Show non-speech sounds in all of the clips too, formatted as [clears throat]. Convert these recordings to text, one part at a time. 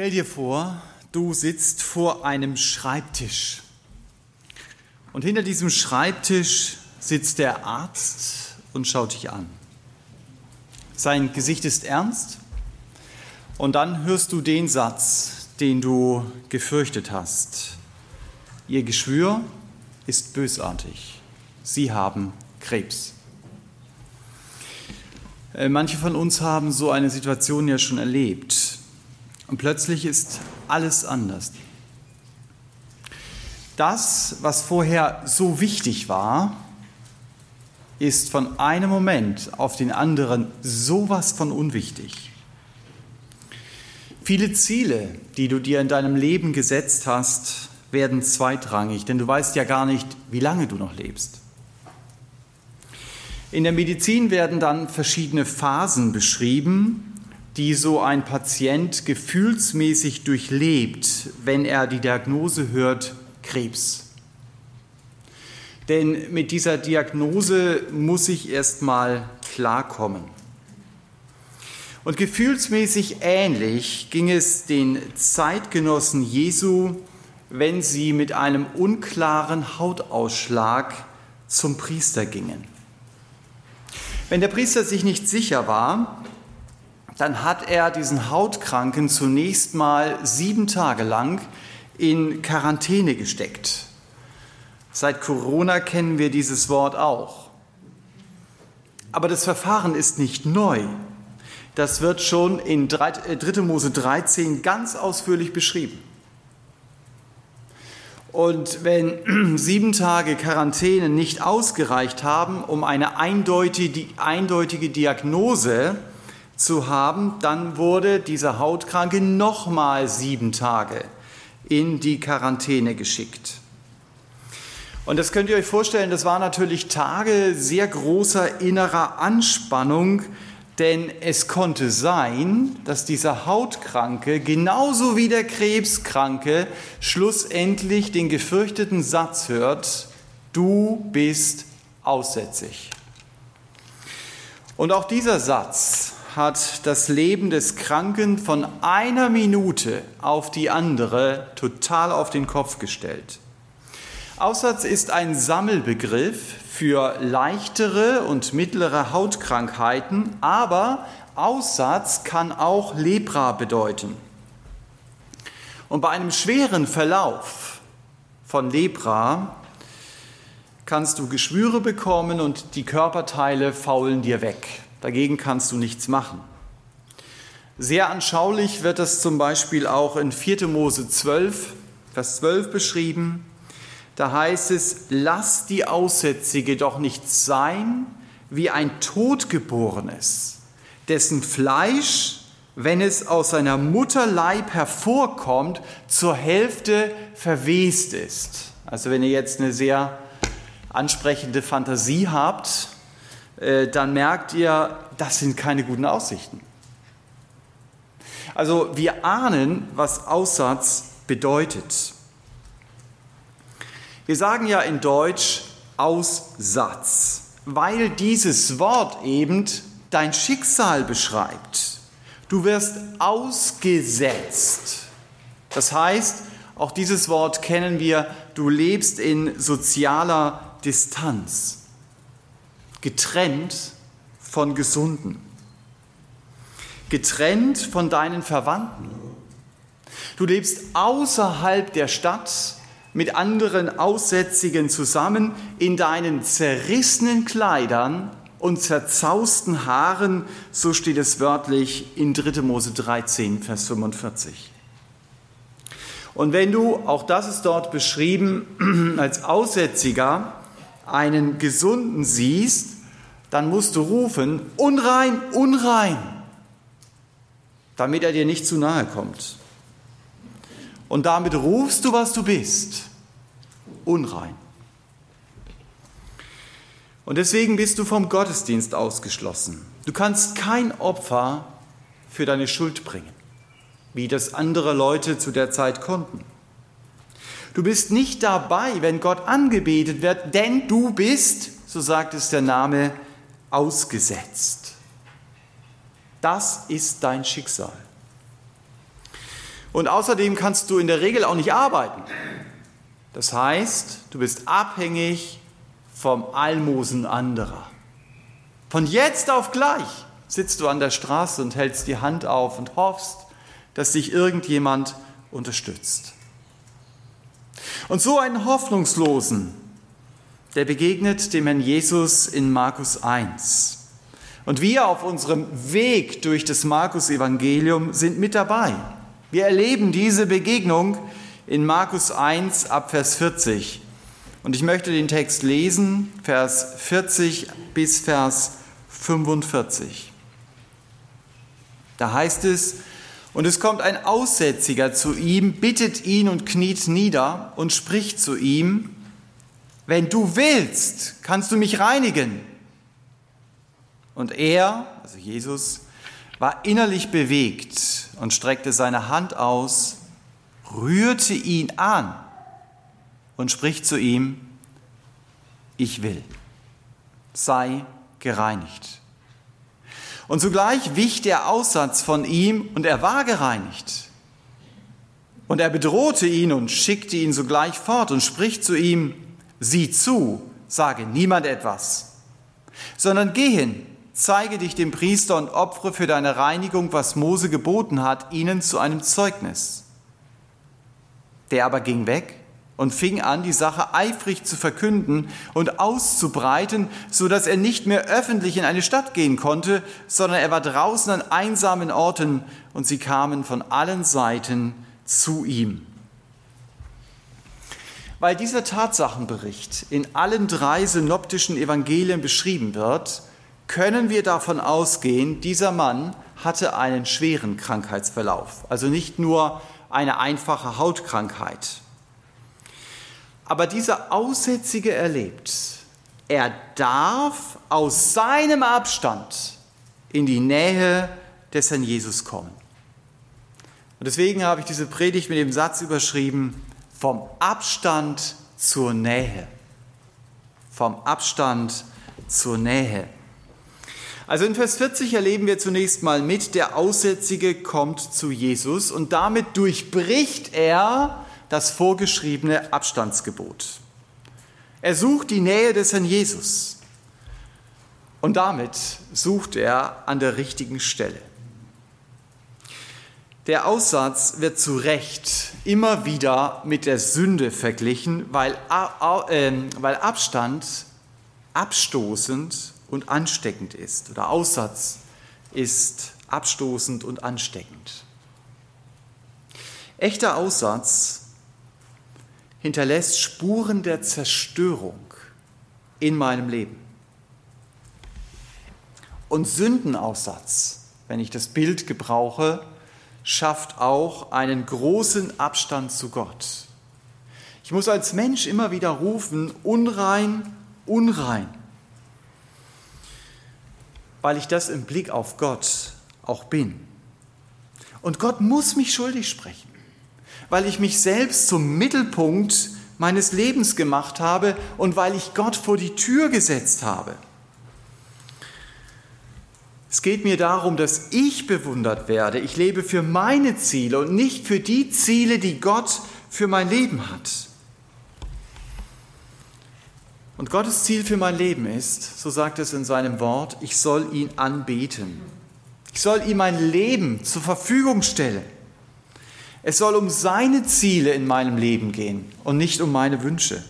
Stell dir vor, du sitzt vor einem Schreibtisch. Und hinter diesem Schreibtisch sitzt der Arzt und schaut dich an. Sein Gesicht ist ernst und dann hörst du den Satz, den du gefürchtet hast. Ihr Geschwür ist bösartig. Sie haben Krebs. Äh, manche von uns haben so eine Situation ja schon erlebt. Und plötzlich ist alles anders. Das, was vorher so wichtig war, ist von einem Moment auf den anderen sowas von unwichtig. Viele Ziele, die du dir in deinem Leben gesetzt hast, werden zweitrangig, denn du weißt ja gar nicht, wie lange du noch lebst. In der Medizin werden dann verschiedene Phasen beschrieben, die so ein Patient gefühlsmäßig durchlebt, wenn er die Diagnose hört, Krebs. Denn mit dieser Diagnose muss ich erst mal klarkommen. Und gefühlsmäßig ähnlich ging es den Zeitgenossen Jesu, wenn sie mit einem unklaren Hautausschlag zum Priester gingen. Wenn der Priester sich nicht sicher war, dann hat er diesen Hautkranken zunächst mal sieben Tage lang in Quarantäne gesteckt. Seit Corona kennen wir dieses Wort auch. Aber das Verfahren ist nicht neu. Das wird schon in 3. Äh, Mose 13 ganz ausführlich beschrieben. Und wenn [clears throat] sieben Tage Quarantäne nicht ausgereicht haben, um eine eindeutige, eindeutige Diagnose zu haben, dann wurde dieser Hautkranke nochmal sieben Tage in die Quarantäne geschickt. Und das könnt ihr euch vorstellen, das waren natürlich Tage sehr großer innerer Anspannung, denn es konnte sein, dass dieser Hautkranke genauso wie der Krebskranke schlussendlich den gefürchteten Satz hört, du bist aussätzig. Und auch dieser Satz hat das Leben des Kranken von einer Minute auf die andere total auf den Kopf gestellt. Aussatz ist ein Sammelbegriff für leichtere und mittlere Hautkrankheiten, aber Aussatz kann auch Lepra bedeuten. Und bei einem schweren Verlauf von Lepra kannst du Geschwüre bekommen und die Körperteile faulen dir weg. Dagegen kannst du nichts machen. Sehr anschaulich wird das zum Beispiel auch in 4. Mose 12, Vers 12 beschrieben. Da heißt es, lass die Aussätzige doch nicht sein wie ein Totgeborenes, dessen Fleisch, wenn es aus seiner Mutterleib hervorkommt, zur Hälfte verwest ist. Also wenn ihr jetzt eine sehr ansprechende Fantasie habt, dann merkt ihr, das sind keine guten Aussichten. Also wir ahnen, was Aussatz bedeutet. Wir sagen ja in Deutsch Aussatz, weil dieses Wort eben dein Schicksal beschreibt. Du wirst ausgesetzt. Das heißt, auch dieses Wort kennen wir, du lebst in sozialer Distanz getrennt von Gesunden, getrennt von deinen Verwandten. Du lebst außerhalb der Stadt mit anderen Aussätzigen zusammen in deinen zerrissenen Kleidern und zerzausten Haaren, so steht es wörtlich in 3. Mose 13, Vers 45. Und wenn du, auch das ist dort beschrieben, [clears throat] als Aussätziger einen Gesunden siehst, dann musst du rufen, unrein, unrein, damit er dir nicht zu nahe kommt. Und damit rufst du, was du bist, unrein. Und deswegen bist du vom Gottesdienst ausgeschlossen. Du kannst kein Opfer für deine Schuld bringen, wie das andere Leute zu der Zeit konnten. Du bist nicht dabei, wenn Gott angebetet wird, denn du bist, so sagt es der Name, ausgesetzt. Das ist dein Schicksal. Und außerdem kannst du in der Regel auch nicht arbeiten. Das heißt, du bist abhängig vom Almosen anderer. Von jetzt auf gleich sitzt du an der Straße und hältst die Hand auf und hoffst, dass dich irgendjemand unterstützt. Und so einen Hoffnungslosen, der begegnet dem Herrn Jesus in Markus 1. Und wir auf unserem Weg durch das Markus-Evangelium sind mit dabei. Wir erleben diese Begegnung in Markus 1 ab Vers 40. Und ich möchte den Text lesen, Vers 40 bis Vers 45. Da heißt es, und es kommt ein Aussätziger zu ihm, bittet ihn und kniet nieder und spricht zu ihm, wenn du willst, kannst du mich reinigen. Und er, also Jesus, war innerlich bewegt und streckte seine Hand aus, rührte ihn an und spricht zu ihm, ich will, sei gereinigt. Und zugleich wich der Aussatz von ihm und er war gereinigt. Und er bedrohte ihn und schickte ihn sogleich fort und spricht zu ihm, sieh zu, sage niemand etwas, sondern geh hin, zeige dich dem Priester und opfere für deine Reinigung, was Mose geboten hat, ihnen zu einem Zeugnis. Der aber ging weg und fing an, die Sache eifrig zu verkünden und auszubreiten, so dass er nicht mehr öffentlich in eine Stadt gehen konnte, sondern er war draußen an einsamen Orten und sie kamen von allen Seiten zu ihm. Weil dieser Tatsachenbericht in allen drei synoptischen Evangelien beschrieben wird, können wir davon ausgehen, dieser Mann hatte einen schweren Krankheitsverlauf, also nicht nur eine einfache Hautkrankheit. Aber dieser Aussätzige erlebt, er darf aus seinem Abstand in die Nähe des Herrn Jesus kommen. Und deswegen habe ich diese Predigt mit dem Satz überschrieben, vom Abstand zur Nähe. Vom Abstand zur Nähe. Also in Vers 40 erleben wir zunächst mal mit, der Aussätzige kommt zu Jesus und damit durchbricht er das vorgeschriebene Abstandsgebot. Er sucht die Nähe des Herrn Jesus und damit sucht er an der richtigen Stelle. Der Aussatz wird zu Recht immer wieder mit der Sünde verglichen, weil, äh, weil Abstand abstoßend und ansteckend ist. Oder Aussatz ist abstoßend und ansteckend. Echter Aussatz hinterlässt Spuren der Zerstörung in meinem Leben. Und Sündenaussatz, wenn ich das Bild gebrauche, schafft auch einen großen Abstand zu Gott. Ich muss als Mensch immer wieder rufen, unrein, unrein weil ich das im Blick auf Gott auch bin. Und Gott muss mich schuldig sprechen, weil ich mich selbst zum Mittelpunkt meines Lebens gemacht habe und weil ich Gott vor die Tür gesetzt habe. Es geht mir darum, dass ich bewundert werde. Ich lebe für meine Ziele und nicht für die Ziele, die Gott für mein Leben hat. Und Gottes Ziel für mein Leben ist, so sagt es in seinem Wort, ich soll ihn anbeten. Ich soll ihm mein Leben zur Verfügung stellen. Es soll um seine Ziele in meinem Leben gehen und nicht um meine Wünsche.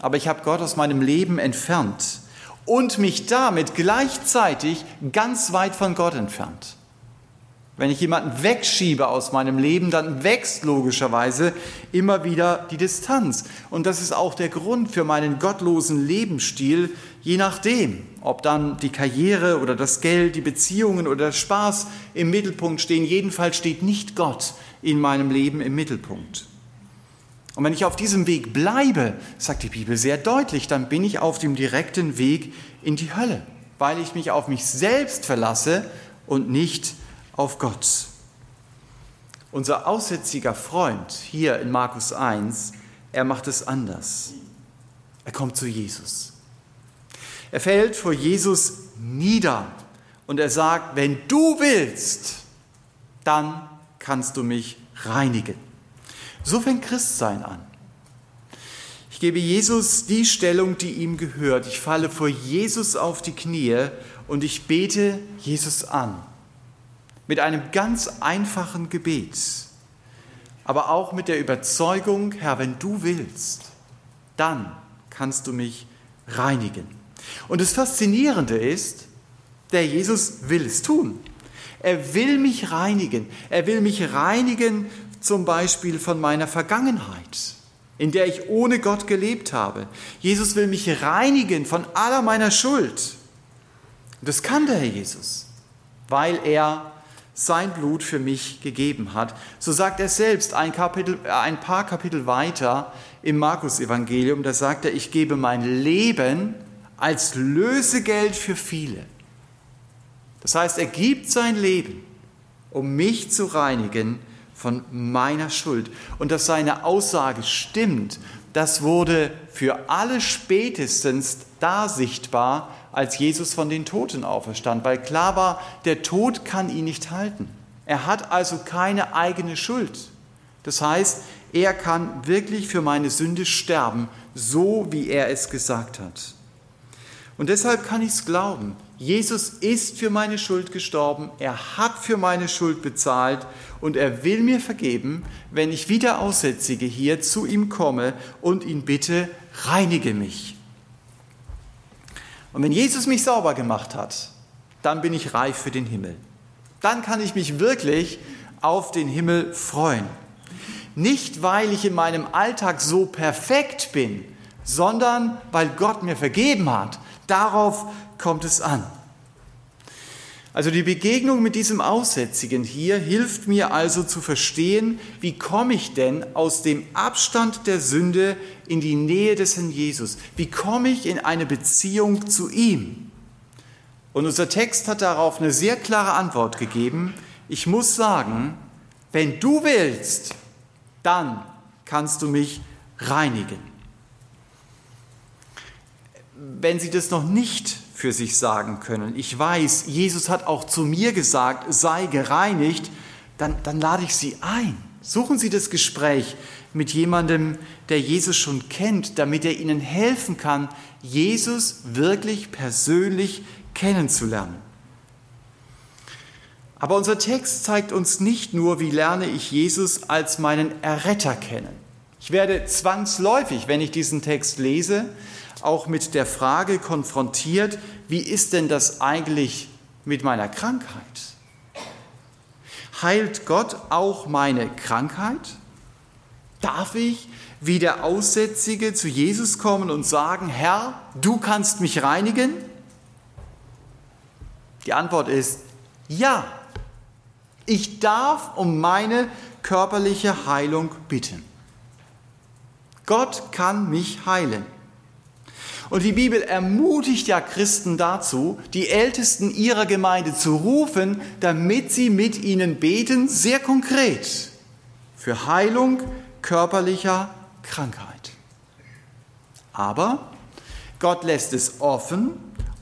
Aber ich habe Gott aus meinem Leben entfernt und mich damit gleichzeitig ganz weit von Gott entfernt. Wenn ich jemanden wegschiebe aus meinem Leben, dann wächst logischerweise immer wieder die Distanz. Und das ist auch der Grund für meinen gottlosen Lebensstil, je nachdem, ob dann die Karriere oder das Geld, die Beziehungen oder der Spaß im Mittelpunkt stehen. Jedenfalls steht nicht Gott in meinem Leben im Mittelpunkt. Und wenn ich auf diesem Weg bleibe, sagt die Bibel sehr deutlich, dann bin ich auf dem direkten Weg in die Hölle, weil ich mich auf mich selbst verlasse und nicht auf Gott. Unser aussätziger Freund hier in Markus 1, er macht es anders. Er kommt zu Jesus. Er fällt vor Jesus nieder und er sagt, wenn du willst, dann kannst du mich reinigen. So fängt Christsein an. Ich gebe Jesus die Stellung, die ihm gehört. Ich falle vor Jesus auf die Knie und ich bete Jesus an. Mit einem ganz einfachen Gebet, aber auch mit der Überzeugung, Herr, wenn du willst, dann kannst du mich reinigen. Und das Faszinierende ist, der Jesus will es tun. Er will mich reinigen. Er will mich reinigen zum Beispiel von meiner Vergangenheit in der ich ohne Gott gelebt habe. Jesus will mich reinigen von aller meiner Schuld. Das kann der Herr Jesus, weil er sein Blut für mich gegeben hat. So sagt er selbst ein, Kapitel, ein paar Kapitel weiter im Markus-Evangelium, da sagt er, ich gebe mein Leben als Lösegeld für viele. Das heißt, er gibt sein Leben, um mich zu reinigen von meiner Schuld. Und dass seine Aussage stimmt, das wurde für alle spätestens da sichtbar, als Jesus von den Toten auferstand, weil klar war, der Tod kann ihn nicht halten. Er hat also keine eigene Schuld. Das heißt, er kann wirklich für meine Sünde sterben, so wie er es gesagt hat. Und deshalb kann ich es glauben. Jesus ist für meine Schuld gestorben, er hat für meine Schuld bezahlt und er will mir vergeben, wenn ich wieder Aussätzige hier zu ihm komme und ihn bitte, reinige mich. Und wenn Jesus mich sauber gemacht hat, dann bin ich reif für den Himmel. Dann kann ich mich wirklich auf den Himmel freuen. Nicht, weil ich in meinem Alltag so perfekt bin, sondern weil Gott mir vergeben hat, Darauf kommt es an. Also die Begegnung mit diesem Aussätzigen hier hilft mir also zu verstehen, wie komme ich denn aus dem Abstand der Sünde in die Nähe des Herrn Jesus? Wie komme ich in eine Beziehung zu ihm? Und unser Text hat darauf eine sehr klare Antwort gegeben. Ich muss sagen, wenn du willst, dann kannst du mich reinigen wenn Sie das noch nicht für sich sagen können, ich weiß, Jesus hat auch zu mir gesagt, sei gereinigt, dann, dann lade ich Sie ein. Suchen Sie das Gespräch mit jemandem, der Jesus schon kennt, damit er Ihnen helfen kann, Jesus wirklich persönlich kennenzulernen. Aber unser Text zeigt uns nicht nur, wie lerne ich Jesus als meinen Erretter kennen. Ich werde zwangsläufig, wenn ich diesen Text lese, auch mit der Frage konfrontiert, wie ist denn das eigentlich mit meiner Krankheit? Heilt Gott auch meine Krankheit? Darf ich wie der Aussätzige zu Jesus kommen und sagen, Herr, du kannst mich reinigen? Die Antwort ist ja. Ich darf um meine körperliche Heilung bitten. Gott kann mich heilen. Und die Bibel ermutigt ja Christen dazu, die Ältesten ihrer Gemeinde zu rufen, damit sie mit ihnen beten, sehr konkret, für Heilung körperlicher Krankheit. Aber Gott lässt es offen,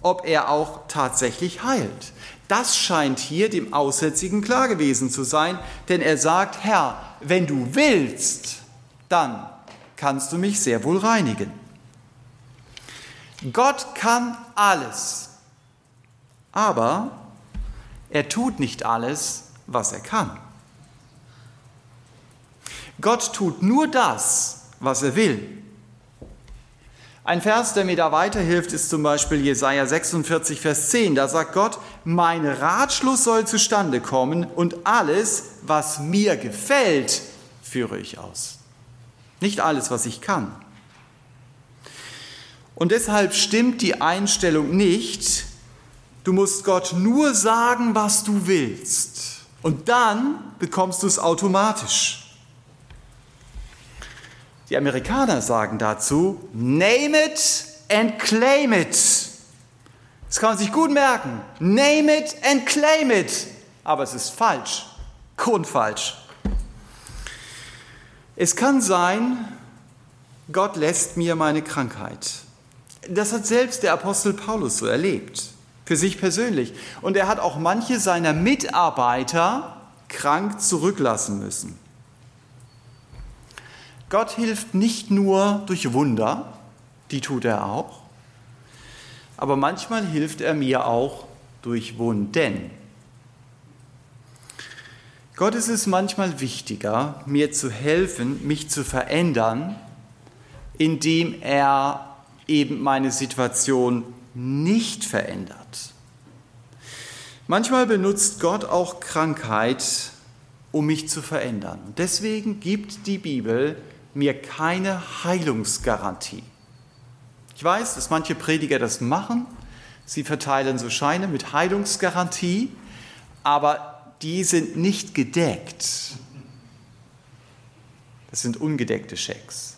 ob er auch tatsächlich heilt. Das scheint hier dem Aussätzigen klar gewesen zu sein, denn er sagt, Herr, wenn du willst, dann kannst du mich sehr wohl reinigen. Gott kann alles, aber er tut nicht alles, was er kann. Gott tut nur das, was er will. Ein Vers, der mir da weiterhilft, ist zum Beispiel Jesaja 46, Vers 10. Da sagt Gott: Mein Ratschluss soll zustande kommen und alles, was mir gefällt, führe ich aus. Nicht alles, was ich kann. Und deshalb stimmt die Einstellung nicht, du musst Gott nur sagen, was du willst. Und dann bekommst du es automatisch. Die Amerikaner sagen dazu, name it and claim it. Das kann man sich gut merken. Name it and claim it. Aber es ist falsch. Grundfalsch. Es kann sein, Gott lässt mir meine Krankheit. Das hat selbst der Apostel Paulus so erlebt, für sich persönlich. Und er hat auch manche seiner Mitarbeiter krank zurücklassen müssen. Gott hilft nicht nur durch Wunder, die tut er auch, aber manchmal hilft er mir auch durch Wunden. Gott ist es manchmal wichtiger, mir zu helfen, mich zu verändern, indem er eben meine Situation nicht verändert. Manchmal benutzt Gott auch Krankheit, um mich zu verändern. Deswegen gibt die Bibel mir keine Heilungsgarantie. Ich weiß, dass manche Prediger das machen. Sie verteilen so Scheine mit Heilungsgarantie, aber die sind nicht gedeckt. Das sind ungedeckte Schecks.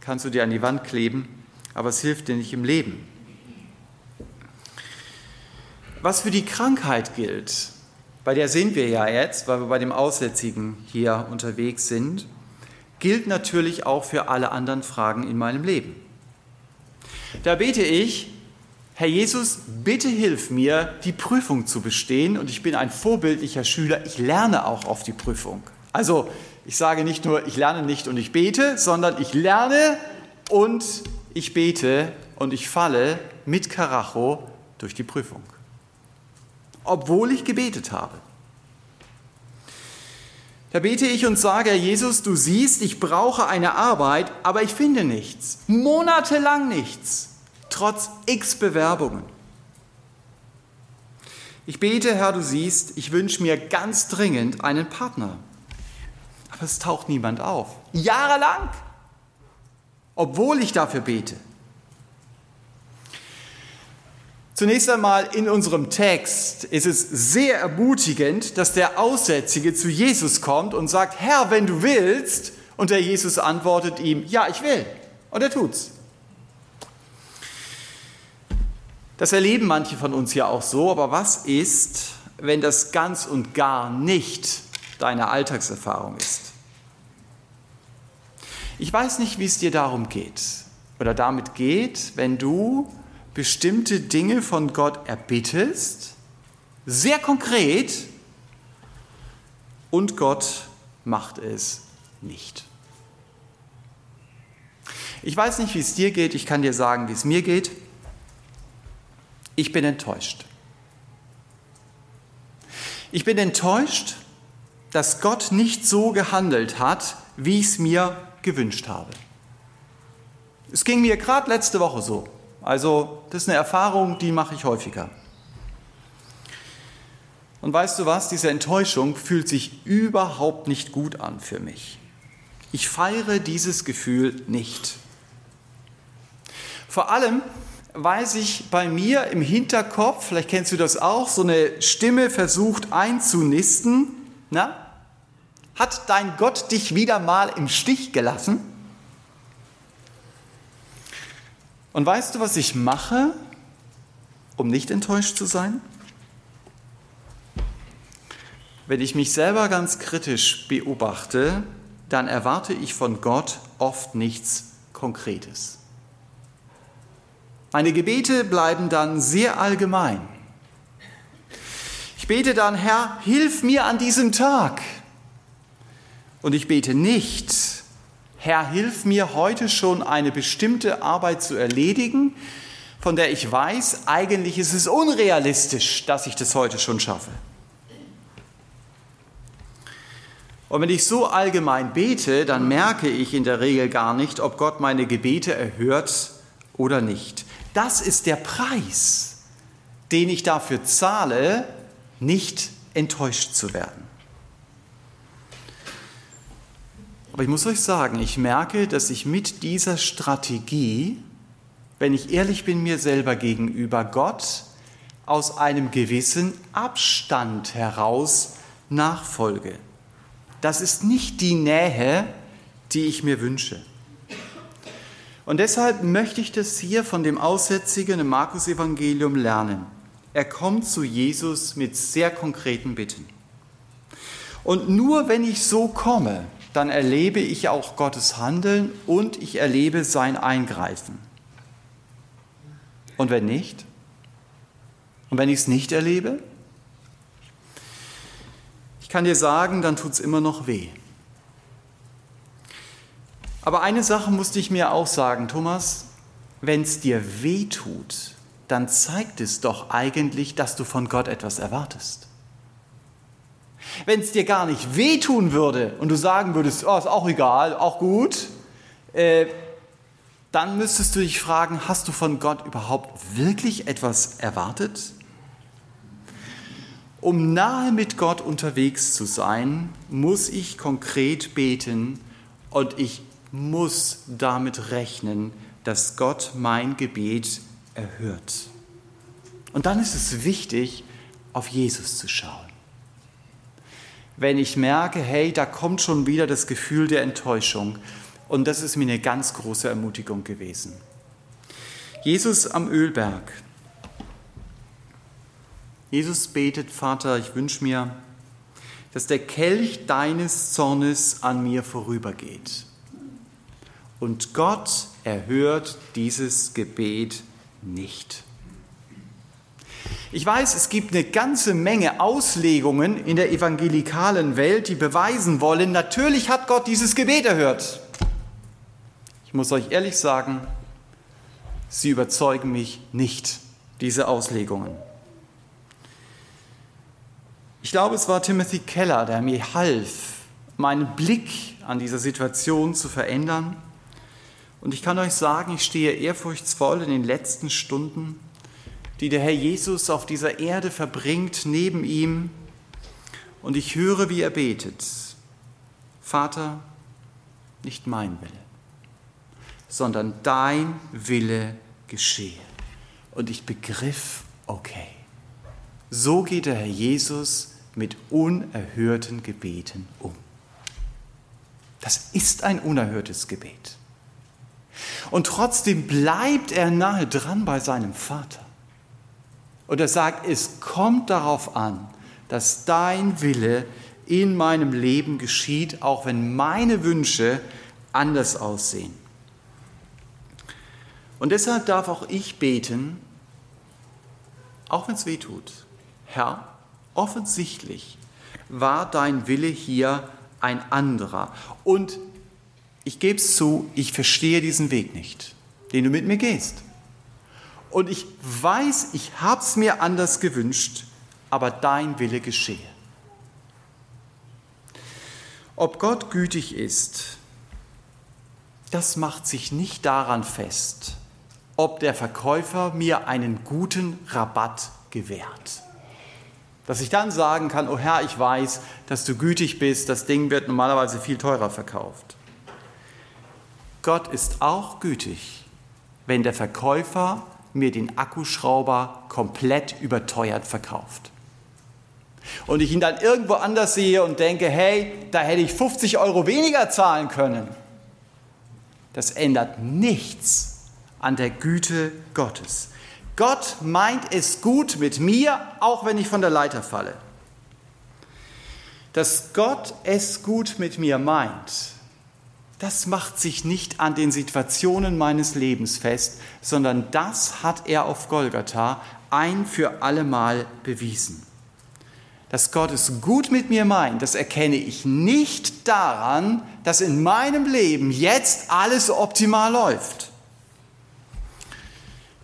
Kannst du dir an die Wand kleben, aber es hilft dir nicht im Leben. Was für die Krankheit gilt, bei der sind wir ja jetzt, weil wir bei dem Aussätzigen hier unterwegs sind, gilt natürlich auch für alle anderen Fragen in meinem Leben. Da bete ich, Herr Jesus, bitte hilf mir, die Prüfung zu bestehen. Und ich bin ein vorbildlicher Schüler. Ich lerne auch auf die Prüfung. Also ich sage nicht nur, ich lerne nicht und ich bete, sondern ich lerne und ich bete und ich falle mit Karacho durch die Prüfung. Obwohl ich gebetet habe. Da bete ich und sage, Herr Jesus, du siehst, ich brauche eine Arbeit, aber ich finde nichts. Monatelang nichts trotz x Bewerbungen. Ich bete, Herr, du siehst, ich wünsche mir ganz dringend einen Partner. Aber es taucht niemand auf. Jahrelang. Obwohl ich dafür bete. Zunächst einmal in unserem Text ist es sehr ermutigend, dass der Aussätzige zu Jesus kommt und sagt, Herr, wenn du willst, und der Jesus antwortet ihm, ja, ich will. Und er tut's. Das erleben manche von uns ja auch so, aber was ist, wenn das ganz und gar nicht deine Alltagserfahrung ist? Ich weiß nicht, wie es dir darum geht oder damit geht, wenn du bestimmte Dinge von Gott erbittest, sehr konkret, und Gott macht es nicht. Ich weiß nicht, wie es dir geht, ich kann dir sagen, wie es mir geht. Ich bin enttäuscht. Ich bin enttäuscht, dass Gott nicht so gehandelt hat, wie ich es mir gewünscht habe. Es ging mir gerade letzte Woche so. Also das ist eine Erfahrung, die mache ich häufiger. Und weißt du was, diese Enttäuschung fühlt sich überhaupt nicht gut an für mich. Ich feiere dieses Gefühl nicht. Vor allem, weiß ich bei mir im Hinterkopf, vielleicht kennst du das auch, so eine Stimme versucht einzunisten. Na? Hat dein Gott dich wieder mal im Stich gelassen? Und weißt du, was ich mache, um nicht enttäuscht zu sein? Wenn ich mich selber ganz kritisch beobachte, dann erwarte ich von Gott oft nichts Konkretes. Meine Gebete bleiben dann sehr allgemein. Ich bete dann, Herr, hilf mir an diesem Tag. Und ich bete nicht, Herr, hilf mir heute schon eine bestimmte Arbeit zu erledigen, von der ich weiß, eigentlich ist es unrealistisch, dass ich das heute schon schaffe. Und wenn ich so allgemein bete, dann merke ich in der Regel gar nicht, ob Gott meine Gebete erhört oder nicht. Das ist der Preis, den ich dafür zahle, nicht enttäuscht zu werden. Aber ich muss euch sagen, ich merke, dass ich mit dieser Strategie, wenn ich ehrlich bin mir selber gegenüber, Gott aus einem gewissen Abstand heraus nachfolge. Das ist nicht die Nähe, die ich mir wünsche. Und deshalb möchte ich das hier von dem Aussätzigen im Markus-Evangelium lernen. Er kommt zu Jesus mit sehr konkreten Bitten. Und nur wenn ich so komme, dann erlebe ich auch Gottes Handeln und ich erlebe sein Eingreifen. Und wenn nicht? Und wenn ich es nicht erlebe? Ich kann dir sagen, dann tut es immer noch weh. Aber eine Sache musste ich mir auch sagen, Thomas, wenn es dir weh tut, dann zeigt es doch eigentlich, dass du von Gott etwas erwartest. Wenn es dir gar nicht wehtun würde und du sagen würdest, oh, ist auch egal, auch gut, äh, dann müsstest du dich fragen, hast du von Gott überhaupt wirklich etwas erwartet? Um nahe mit Gott unterwegs zu sein, muss ich konkret beten und ich muss damit rechnen, dass Gott mein Gebet erhört. Und dann ist es wichtig, auf Jesus zu schauen. Wenn ich merke, hey, da kommt schon wieder das Gefühl der Enttäuschung, und das ist mir eine ganz große Ermutigung gewesen. Jesus am Ölberg. Jesus betet, Vater, ich wünsche mir, dass der Kelch deines Zornes an mir vorübergeht. Und Gott erhört dieses Gebet nicht. Ich weiß, es gibt eine ganze Menge Auslegungen in der evangelikalen Welt, die beweisen wollen, natürlich hat Gott dieses Gebet erhört. Ich muss euch ehrlich sagen, sie überzeugen mich nicht, diese Auslegungen. Ich glaube, es war Timothy Keller, der mir half, meinen Blick an dieser Situation zu verändern und ich kann euch sagen, ich stehe ehrfurchtsvoll in den letzten Stunden, die der Herr Jesus auf dieser Erde verbringt, neben ihm. Und ich höre, wie er betet. Vater, nicht mein Wille, sondern dein Wille geschehe. Und ich begriff, okay, so geht der Herr Jesus mit unerhörten Gebeten um. Das ist ein unerhörtes Gebet. Und trotzdem bleibt er nahe dran bei seinem Vater. Und er sagt, es kommt darauf an, dass dein Wille in meinem Leben geschieht, auch wenn meine Wünsche anders aussehen. Und deshalb darf auch ich beten, auch wenn es weh tut. Herr, offensichtlich war dein Wille hier ein anderer. Und ich gebe es zu, ich verstehe diesen Weg nicht, den du mit mir gehst. Und ich weiß, ich habe es mir anders gewünscht, aber dein Wille geschehe. Ob Gott gütig ist, das macht sich nicht daran fest, ob der Verkäufer mir einen guten Rabatt gewährt. Dass ich dann sagen kann, oh Herr, ich weiß, dass du gütig bist, das Ding wird normalerweise viel teurer verkauft. Gott ist auch gütig, wenn der Verkäufer mir den Akkuschrauber komplett überteuert verkauft. Und ich ihn dann irgendwo anders sehe und denke, hey, da hätte ich 50 Euro weniger zahlen können. Das ändert nichts an der Güte Gottes. Gott meint es gut mit mir, auch wenn ich von der Leiter falle. Dass Gott es gut mit mir meint, das macht sich nicht an den Situationen meines Lebens fest, sondern das hat er auf Golgatha ein für allemal bewiesen. Dass Gott es gut mit mir meint, das erkenne ich nicht daran, dass in meinem Leben jetzt alles optimal läuft.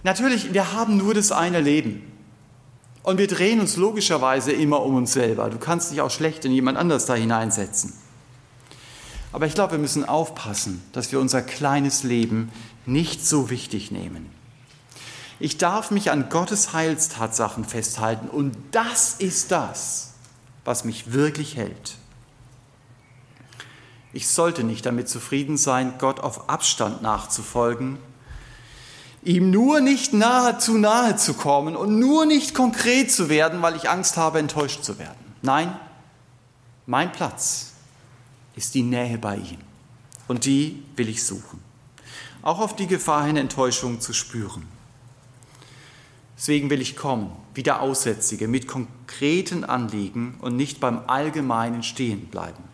Natürlich, wir haben nur das eine Leben. Und wir drehen uns logischerweise immer um uns selber. Du kannst dich auch schlecht in jemand anders da hineinsetzen. Aber ich glaube, wir müssen aufpassen, dass wir unser kleines Leben nicht so wichtig nehmen. Ich darf mich an Gottes Heilstatsachen festhalten und das ist das, was mich wirklich hält. Ich sollte nicht damit zufrieden sein, Gott auf Abstand nachzufolgen, ihm nur nicht nahe zu nahe zu kommen und nur nicht konkret zu werden, weil ich Angst habe, enttäuscht zu werden. Nein, mein Platz ist die Nähe bei ihm. Und die will ich suchen. Auch auf die Gefahr hin, Enttäuschung zu spüren. Deswegen will ich kommen, wie der Aussätzige, mit konkreten Anliegen und nicht beim Allgemeinen stehen bleiben.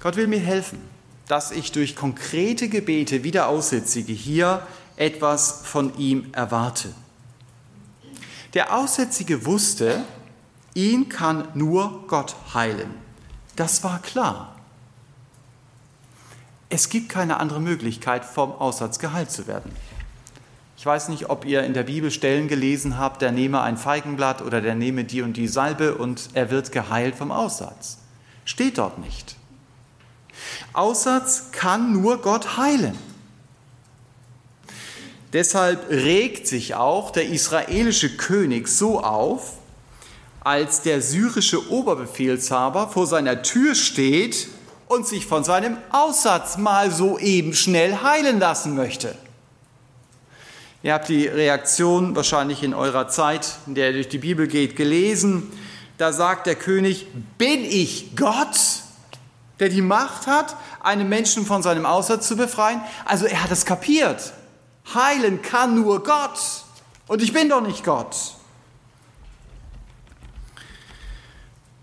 Gott will mir helfen, dass ich durch konkrete Gebete wie der Aussätzige hier etwas von ihm erwarte. Der Aussätzige wusste, ihn kann nur Gott heilen. Das war klar. Es gibt keine andere Möglichkeit, vom Aussatz geheilt zu werden. Ich weiß nicht, ob ihr in der Bibel Stellen gelesen habt, der nehme ein Feigenblatt oder der nehme die und die Salbe und er wird geheilt vom Aussatz. Steht dort nicht. Aussatz kann nur Gott heilen. Deshalb regt sich auch der israelische König so auf, als der syrische Oberbefehlshaber vor seiner Tür steht und sich von seinem Aussatz mal so eben schnell heilen lassen möchte. Ihr habt die Reaktion wahrscheinlich in eurer Zeit, in der ihr durch die Bibel geht, gelesen. Da sagt der König, bin ich Gott, der die Macht hat, einen Menschen von seinem Aussatz zu befreien? Also er hat es kapiert. Heilen kann nur Gott. Und ich bin doch nicht Gott.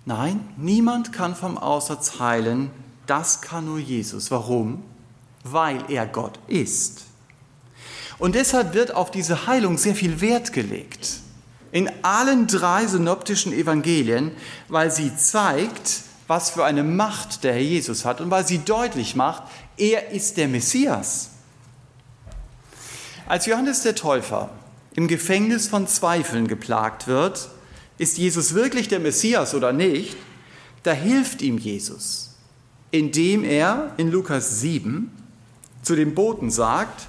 Nein, niemand kann vom Aussatz heilen. Das kann nur Jesus. Warum? Weil er Gott ist. Und deshalb wird auf diese Heilung sehr viel Wert gelegt. In allen drei synoptischen Evangelien, weil sie zeigt, was für eine Macht der Herr Jesus hat und weil sie deutlich macht, er ist der Messias. Als Johannes der Täufer im Gefängnis von Zweifeln geplagt wird, ist Jesus wirklich der Messias oder nicht, da hilft ihm Jesus, indem er in Lukas 7 zu dem Boten sagt,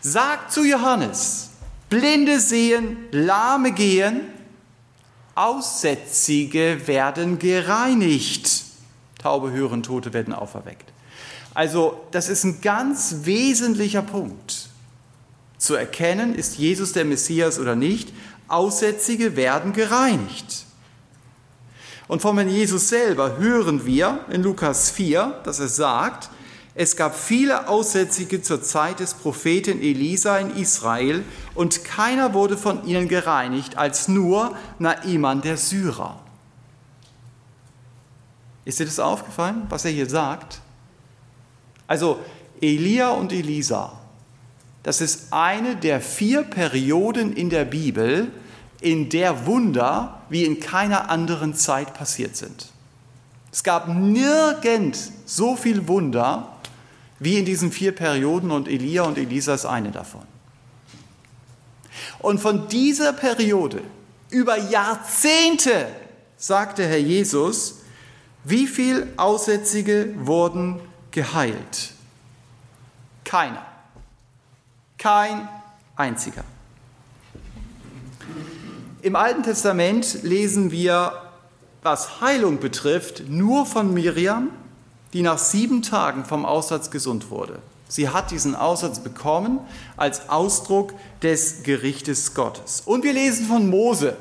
sagt zu Johannes, Blinde sehen, Lahme gehen, Aussätzige werden gereinigt, Taube hören, Tote werden auferweckt. Also das ist ein ganz wesentlicher Punkt. Zu erkennen, ist Jesus der Messias oder nicht, Aussätzige werden gereinigt. Und von Jesus selber hören wir in Lukas 4, dass er sagt, es gab viele Aussätzige zur Zeit des Propheten Elisa in Israel und keiner wurde von ihnen gereinigt als nur Naiman der Syrer. Ist dir das aufgefallen, was er hier sagt? Also Elia und Elisa, das ist eine der vier Perioden in der Bibel, in der Wunder wie in keiner anderen Zeit passiert sind. Es gab nirgend so viel Wunder wie in diesen vier Perioden und Elia und Elisa ist eine davon. Und von dieser Periode über Jahrzehnte sagte Herr Jesus, wie viele Aussätzige wurden geheilt? Keiner. Kein einziger. Im Alten Testament lesen wir, was Heilung betrifft, nur von Miriam die nach sieben Tagen vom Aussatz gesund wurde. Sie hat diesen Aussatz bekommen als Ausdruck des Gerichtes Gottes. Und wir lesen von Mose,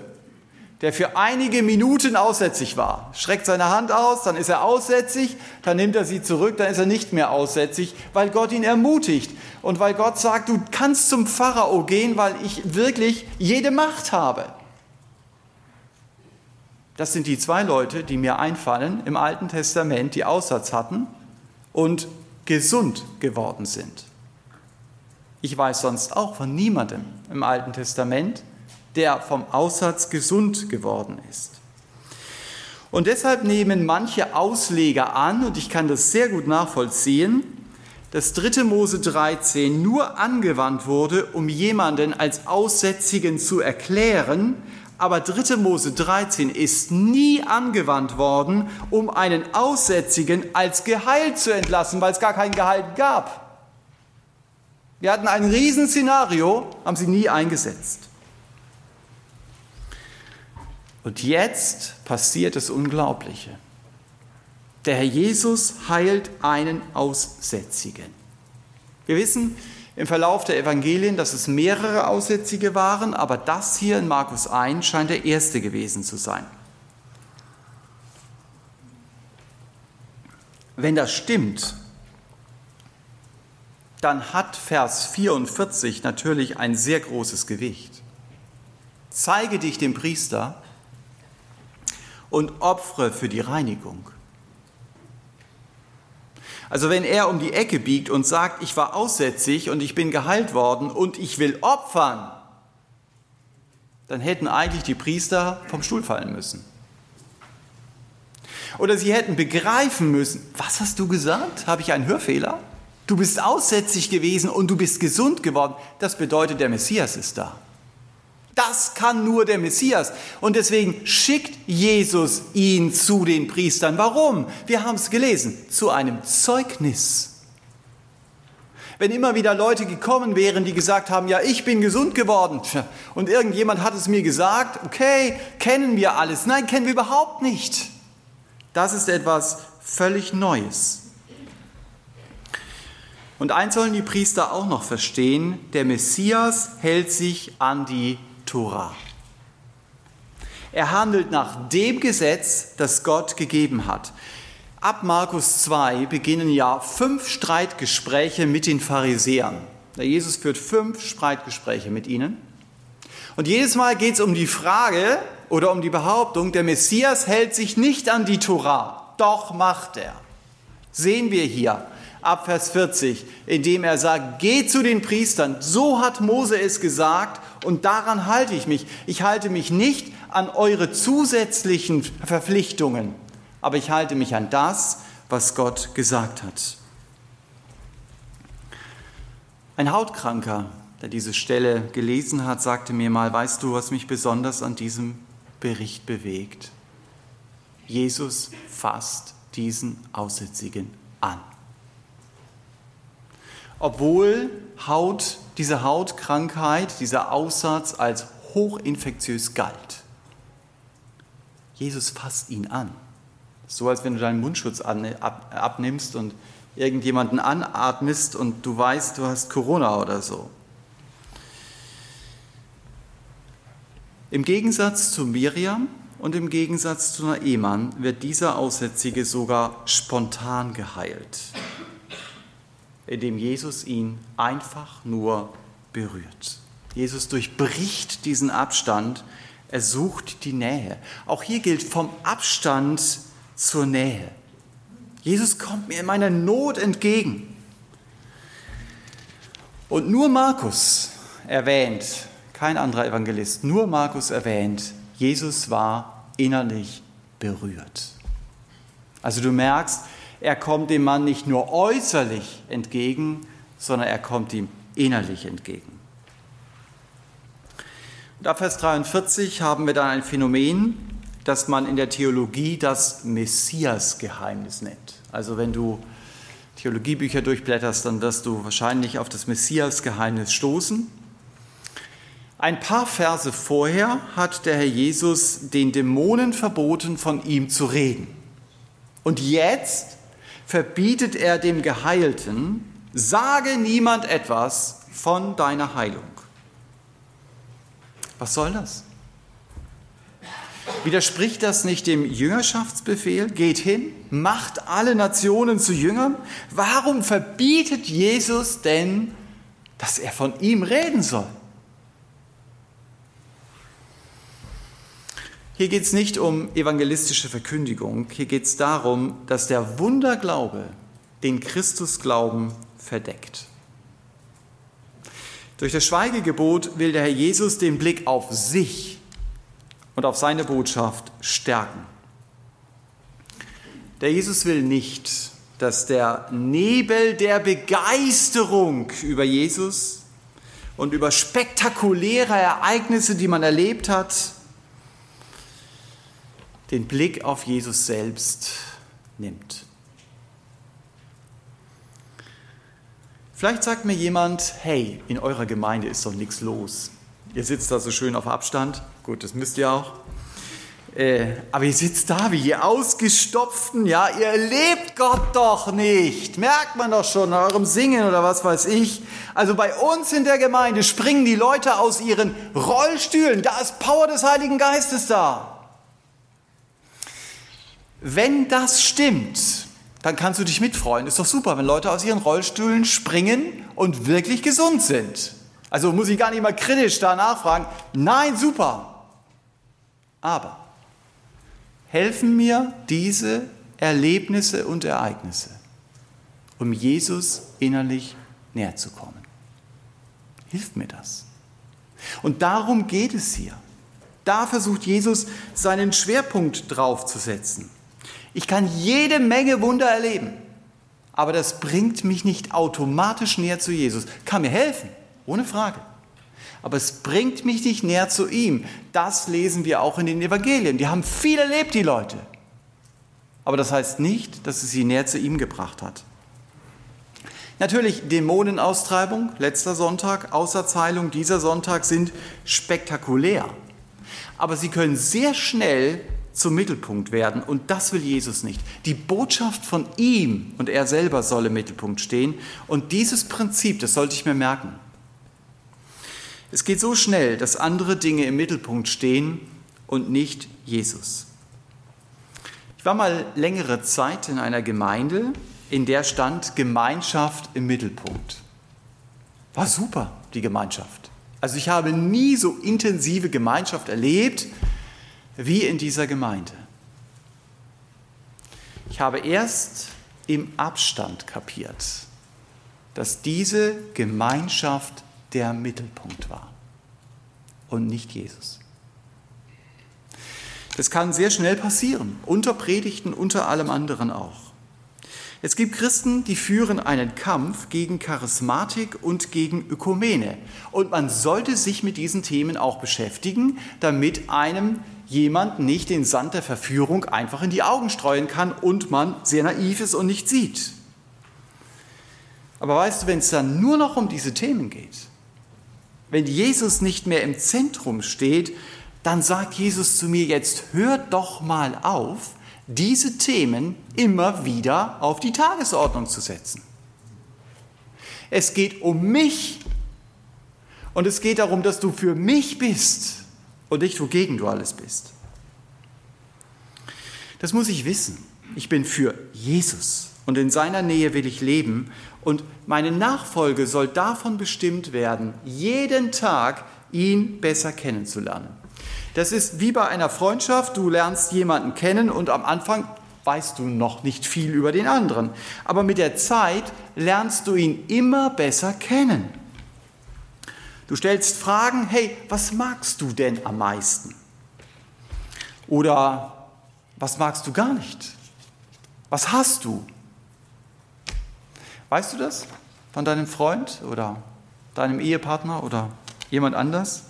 der für einige Minuten aussätzig war. Streckt seine Hand aus, dann ist er aussätzig, dann nimmt er sie zurück, dann ist er nicht mehr aussätzig, weil Gott ihn ermutigt und weil Gott sagt, du kannst zum Pharao gehen, weil ich wirklich jede Macht habe. Das sind die zwei Leute, die mir einfallen im Alten Testament, die Aussatz hatten und gesund geworden sind. Ich weiß sonst auch von niemandem im Alten Testament, der vom Aussatz gesund geworden ist. Und deshalb nehmen manche Ausleger an, und ich kann das sehr gut nachvollziehen, dass 3. Mose 13 nur angewandt wurde, um jemanden als Aussätzigen zu erklären, aber 3. Mose 13 ist nie angewandt worden, um einen Aussätzigen als geheilt zu entlassen, weil es gar kein Gehalt gab. Wir hatten ein Riesenszenario, haben sie nie eingesetzt. Und jetzt passiert das Unglaubliche. Der Herr Jesus heilt einen Aussätzigen. Wir wissen, im Verlauf der Evangelien, dass es mehrere Aussätzige waren, aber das hier in Markus 1 scheint der erste gewesen zu sein. Wenn das stimmt, dann hat Vers 44 natürlich ein sehr großes Gewicht. Zeige dich dem Priester und opfere für die Reinigung. Also wenn er um die Ecke biegt und sagt, ich war aussätzig und ich bin geheilt worden und ich will opfern, dann hätten eigentlich die Priester vom Stuhl fallen müssen. Oder sie hätten begreifen müssen, was hast du gesagt? Habe ich einen Hörfehler? Du bist aussätzig gewesen und du bist gesund geworden. Das bedeutet, der Messias ist da. Das kann nur der Messias. Und deswegen schickt Jesus ihn zu den Priestern. Warum? Wir haben es gelesen. Zu einem Zeugnis. Wenn immer wieder Leute gekommen wären, die gesagt haben, ja, ich bin gesund geworden und irgendjemand hat es mir gesagt, okay, kennen wir alles. Nein, kennen wir überhaupt nicht. Das ist etwas völlig Neues. Und eins sollen die Priester auch noch verstehen, der Messias hält sich an die Tora. Er handelt nach dem Gesetz, das Gott gegeben hat. Ab Markus 2 beginnen ja fünf Streitgespräche mit den Pharisäern. Jesus führt fünf Streitgespräche mit ihnen. Und jedes Mal geht es um die Frage oder um die Behauptung, der Messias hält sich nicht an die Tora. Doch macht er. Sehen wir hier ab Vers 40, indem er sagt, geh zu den Priestern. So hat Mose es gesagt und daran halte ich mich. Ich halte mich nicht an eure zusätzlichen Verpflichtungen aber ich halte mich an das, was Gott gesagt hat. Ein Hautkranker, der diese Stelle gelesen hat, sagte mir mal, weißt du, was mich besonders an diesem Bericht bewegt? Jesus fasst diesen Aussätzigen an. Obwohl Haut, diese Hautkrankheit, dieser Aussatz als hochinfektiös galt. Jesus fasst ihn an. So als wenn du deinen Mundschutz abnimmst und irgendjemanden anatmest und du weißt, du hast Corona oder so. Im Gegensatz zu Miriam und im Gegensatz zu Naaman wird dieser Aussätzige sogar spontan geheilt, indem Jesus ihn einfach nur berührt. Jesus durchbricht diesen Abstand, er sucht die Nähe. Auch hier gilt vom Abstand zur Nähe. Jesus kommt mir in meiner Not entgegen. Und nur Markus erwähnt, kein anderer Evangelist, nur Markus erwähnt, Jesus war innerlich berührt. Also du merkst, er kommt dem Mann nicht nur äußerlich entgegen, sondern er kommt ihm innerlich entgegen. Und ab Vers 43 haben wir dann ein Phänomen, das man in der Theologie das Messias-Geheimnis nennt. Also wenn du Theologiebücher durchblätterst, dann wirst du wahrscheinlich auf das Messias-Geheimnis stoßen. Ein paar Verse vorher hat der Herr Jesus den Dämonen verboten, von ihm zu reden. Und jetzt verbietet er dem Geheilten, sage niemand etwas von deiner Heilung. Was soll das? Widerspricht das nicht dem Jüngerschaftsbefehl? Geht hin, macht alle Nationen zu Jüngern. Warum verbietet Jesus denn, dass er von ihm reden soll? Hier geht es nicht um evangelistische Verkündigung, hier geht es darum, dass der Wunderglaube den Christusglauben verdeckt. Durch das Schweigegebot will der Herr Jesus den Blick auf sich und auf seine Botschaft stärken. Der Jesus will nicht, dass der Nebel der Begeisterung über Jesus und über spektakuläre Ereignisse, die man erlebt hat, den Blick auf Jesus selbst nimmt. Vielleicht sagt mir jemand, hey, in eurer Gemeinde ist doch nichts los. Ihr sitzt da so schön auf Abstand. Gut, das müsst ihr auch. Äh, aber ihr sitzt da wie ihr Ausgestopften, ja, ihr erlebt Gott doch nicht. Merkt man doch schon nach eurem Singen oder was weiß ich. Also bei uns in der Gemeinde springen die Leute aus ihren Rollstühlen. Da ist Power des Heiligen Geistes da. Wenn das stimmt, dann kannst du dich mitfreuen. Ist doch super, wenn Leute aus ihren Rollstühlen springen und wirklich gesund sind. Also muss ich gar nicht mal kritisch da nachfragen. Nein, super. Aber helfen mir diese Erlebnisse und Ereignisse, um Jesus innerlich näher zu kommen. Hilft mir das. Und darum geht es hier. Da versucht Jesus seinen Schwerpunkt drauf zu setzen. Ich kann jede Menge Wunder erleben, aber das bringt mich nicht automatisch näher zu Jesus. Kann mir helfen, ohne Frage. Aber es bringt mich nicht näher zu ihm. Das lesen wir auch in den Evangelien. Die haben viel erlebt, die Leute. Aber das heißt nicht, dass es sie näher zu ihm gebracht hat. Natürlich Dämonenaustreibung, letzter Sonntag, Außerzeilung, dieser Sonntag sind spektakulär. Aber sie können sehr schnell zum Mittelpunkt werden und das will Jesus nicht. Die Botschaft von ihm und er selber soll im Mittelpunkt stehen und dieses Prinzip, das sollte ich mir merken. Es geht so schnell, dass andere Dinge im Mittelpunkt stehen und nicht Jesus. Ich war mal längere Zeit in einer Gemeinde, in der stand Gemeinschaft im Mittelpunkt. War super, die Gemeinschaft. Also ich habe nie so intensive Gemeinschaft erlebt wie in dieser Gemeinde. Ich habe erst im Abstand kapiert, dass diese Gemeinschaft der Mittelpunkt war und nicht Jesus. Das kann sehr schnell passieren, unter Predigten, unter allem anderen auch. Es gibt Christen, die führen einen Kampf gegen Charismatik und gegen Ökumene. Und man sollte sich mit diesen Themen auch beschäftigen, damit einem jemand nicht den Sand der Verführung einfach in die Augen streuen kann und man sehr naiv ist und nicht sieht. Aber weißt du, wenn es dann nur noch um diese Themen geht, wenn Jesus nicht mehr im Zentrum steht, dann sagt Jesus zu mir jetzt, hört doch mal auf, diese Themen immer wieder auf die Tagesordnung zu setzen. Es geht um mich und es geht darum, dass du für mich bist und nicht wogegen du alles bist. Das muss ich wissen. Ich bin für Jesus und in seiner Nähe will ich leben und meine Nachfolge soll davon bestimmt werden, jeden Tag ihn besser kennenzulernen. Das ist wie bei einer Freundschaft, du lernst jemanden kennen und am Anfang weißt du noch nicht viel über den anderen. Aber mit der Zeit lernst du ihn immer besser kennen. Du stellst Fragen, hey, was magst du denn am meisten? Oder was magst du gar nicht? Was hast du? Weißt du das von deinem Freund oder deinem Ehepartner oder jemand anders?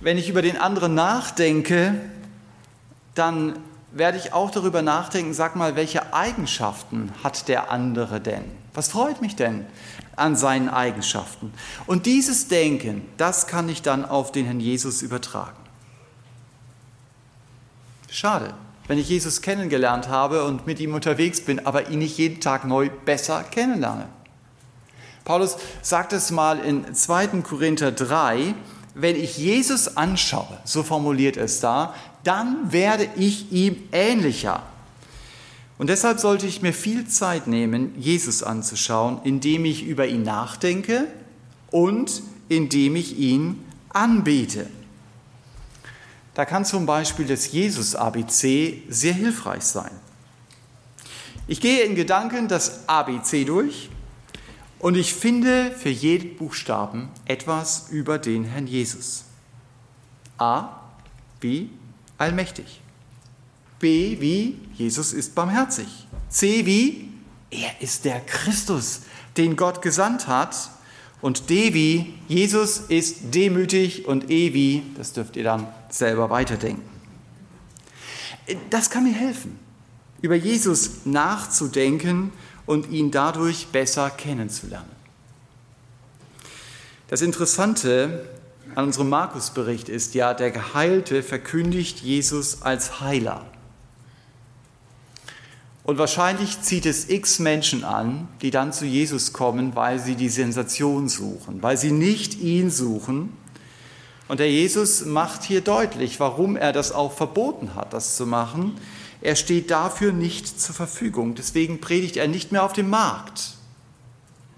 wenn ich über den anderen nachdenke, dann werde ich auch darüber nachdenken, sag mal, welche Eigenschaften hat der andere denn? Was freut mich denn an seinen Eigenschaften? Und dieses Denken, das kann ich dann auf den Herrn Jesus übertragen. Schade, wenn ich Jesus kennengelernt habe und mit ihm unterwegs bin, aber ihn nicht jeden Tag neu besser kennenlerne. Paulus sagt es mal in 2. Korinther 3, wenn ich Jesus anschaue, so formuliert es da, dann werde ich ihm ähnlicher. Und deshalb sollte ich mir viel Zeit nehmen, Jesus anzuschauen, indem ich über ihn nachdenke und indem ich ihn anbete. Da kann zum Beispiel das Jesus-ABC sehr hilfreich sein. Ich gehe in Gedanken das ABC durch und ich finde für jeden Buchstaben etwas über den Herrn Jesus. A wie allmächtig. B wie Jesus ist barmherzig. C wie er ist der Christus, den Gott gesandt hat. Und D wie Jesus ist demütig und E wie, das dürft ihr dann selber weiterdenken. Das kann mir helfen, über Jesus nachzudenken und ihn dadurch besser kennenzulernen. Das Interessante an unserem Markus-Bericht ist ja, der Geheilte verkündigt Jesus als Heiler. Und wahrscheinlich zieht es x Menschen an, die dann zu Jesus kommen, weil sie die Sensation suchen, weil sie nicht ihn suchen. Und der Jesus macht hier deutlich, warum er das auch verboten hat, das zu machen. Er steht dafür nicht zur Verfügung. Deswegen predigt er nicht mehr auf dem Markt,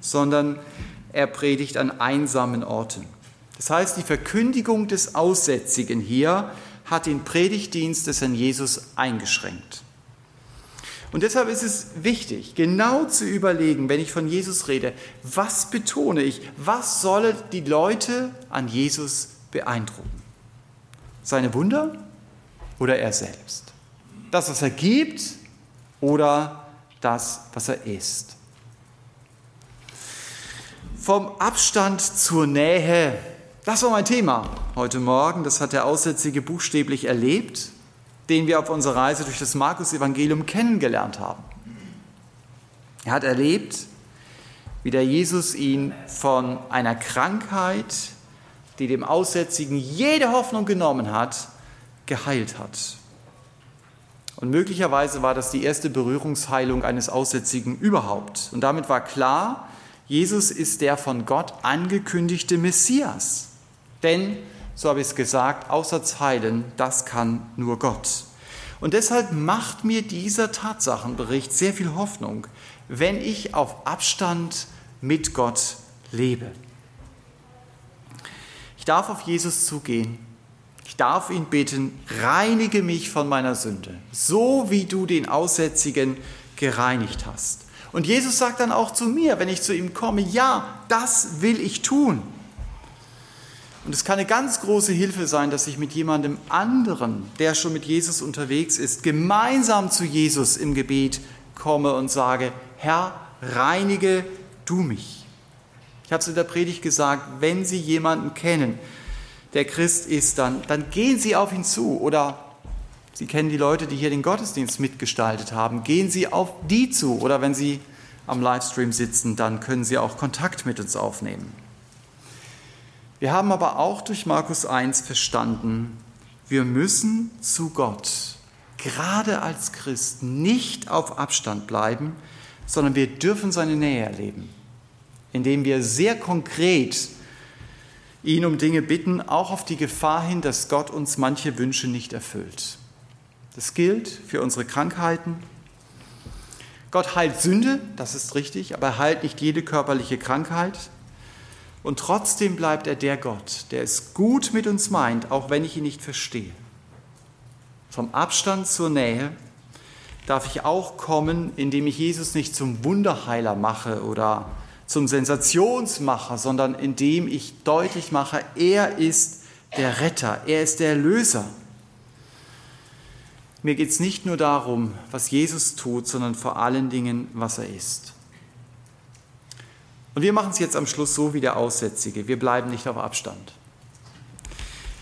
sondern er predigt an einsamen Orten. Das heißt, die Verkündigung des Aussätzigen hier hat den Predigtdienst des Herrn Jesus eingeschränkt. Und deshalb ist es wichtig, genau zu überlegen, wenn ich von Jesus rede, was betone ich, was soll die Leute an Jesus beeindrucken? Seine Wunder oder er selbst? das, was er gibt oder das, was er ist. Vom Abstand zur Nähe, das war mein Thema heute Morgen. Das hat der Aussätzige buchstäblich erlebt, den wir auf unserer Reise durch das Markus-Evangelium kennengelernt haben. Er hat erlebt, wie der Jesus ihn von einer Krankheit, die dem Aussätzigen jede Hoffnung genommen hat, geheilt hat. Und möglicherweise war das die erste Berührungsheilung eines Aussätzigen überhaupt. Und damit war klar, Jesus ist der von Gott angekündigte Messias. Denn, so habe ich es gesagt, außer heilen, das kann nur Gott. Und deshalb macht mir dieser Tatsachenbericht sehr viel Hoffnung, wenn ich auf Abstand mit Gott lebe. Ich darf auf Jesus zugehen. Ich darf ihn bitten, reinige mich von meiner Sünde, so wie du den Aussätzigen gereinigt hast. Und Jesus sagt dann auch zu mir, wenn ich zu ihm komme, ja, das will ich tun. Und es kann eine ganz große Hilfe sein, dass ich mit jemandem anderen, der schon mit Jesus unterwegs ist, gemeinsam zu Jesus im Gebet komme und sage, Herr, reinige du mich. Ich habe es in der Predigt gesagt, wenn Sie jemanden kennen, der Christ ist, dann, dann gehen Sie auf ihn zu oder Sie kennen die Leute, die hier den Gottesdienst mitgestaltet haben, gehen Sie auf die zu oder wenn Sie am Livestream sitzen, dann können Sie auch Kontakt mit uns aufnehmen. Wir haben aber auch durch Markus 1 verstanden, wir müssen zu Gott, gerade als Christ, nicht auf Abstand bleiben, sondern wir dürfen seine Nähe erleben, indem wir sehr konkret ihn um Dinge bitten, auch auf die Gefahr hin, dass Gott uns manche Wünsche nicht erfüllt. Das gilt für unsere Krankheiten. Gott heilt Sünde, das ist richtig, aber er heilt nicht jede körperliche Krankheit. Und trotzdem bleibt er der Gott, der es gut mit uns meint, auch wenn ich ihn nicht verstehe. Vom Abstand zur Nähe darf ich auch kommen, indem ich Jesus nicht zum Wunderheiler mache oder zum Sensationsmacher, sondern indem ich deutlich mache, er ist der Retter, er ist der Erlöser. Mir geht es nicht nur darum, was Jesus tut, sondern vor allen Dingen, was er ist. Und wir machen es jetzt am Schluss so wie der Aussätzige. Wir bleiben nicht auf Abstand.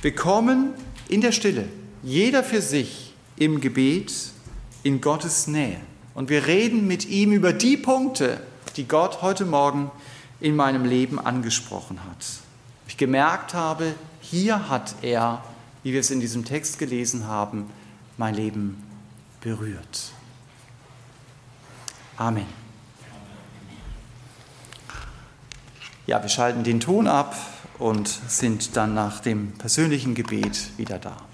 Wir kommen in der Stille, jeder für sich im Gebet in Gottes Nähe. Und wir reden mit ihm über die Punkte, die Gott heute Morgen in meinem Leben angesprochen hat. Ich gemerkt habe, hier hat er, wie wir es in diesem Text gelesen haben, mein Leben berührt. Amen. Ja, wir schalten den Ton ab und sind dann nach dem persönlichen Gebet wieder da.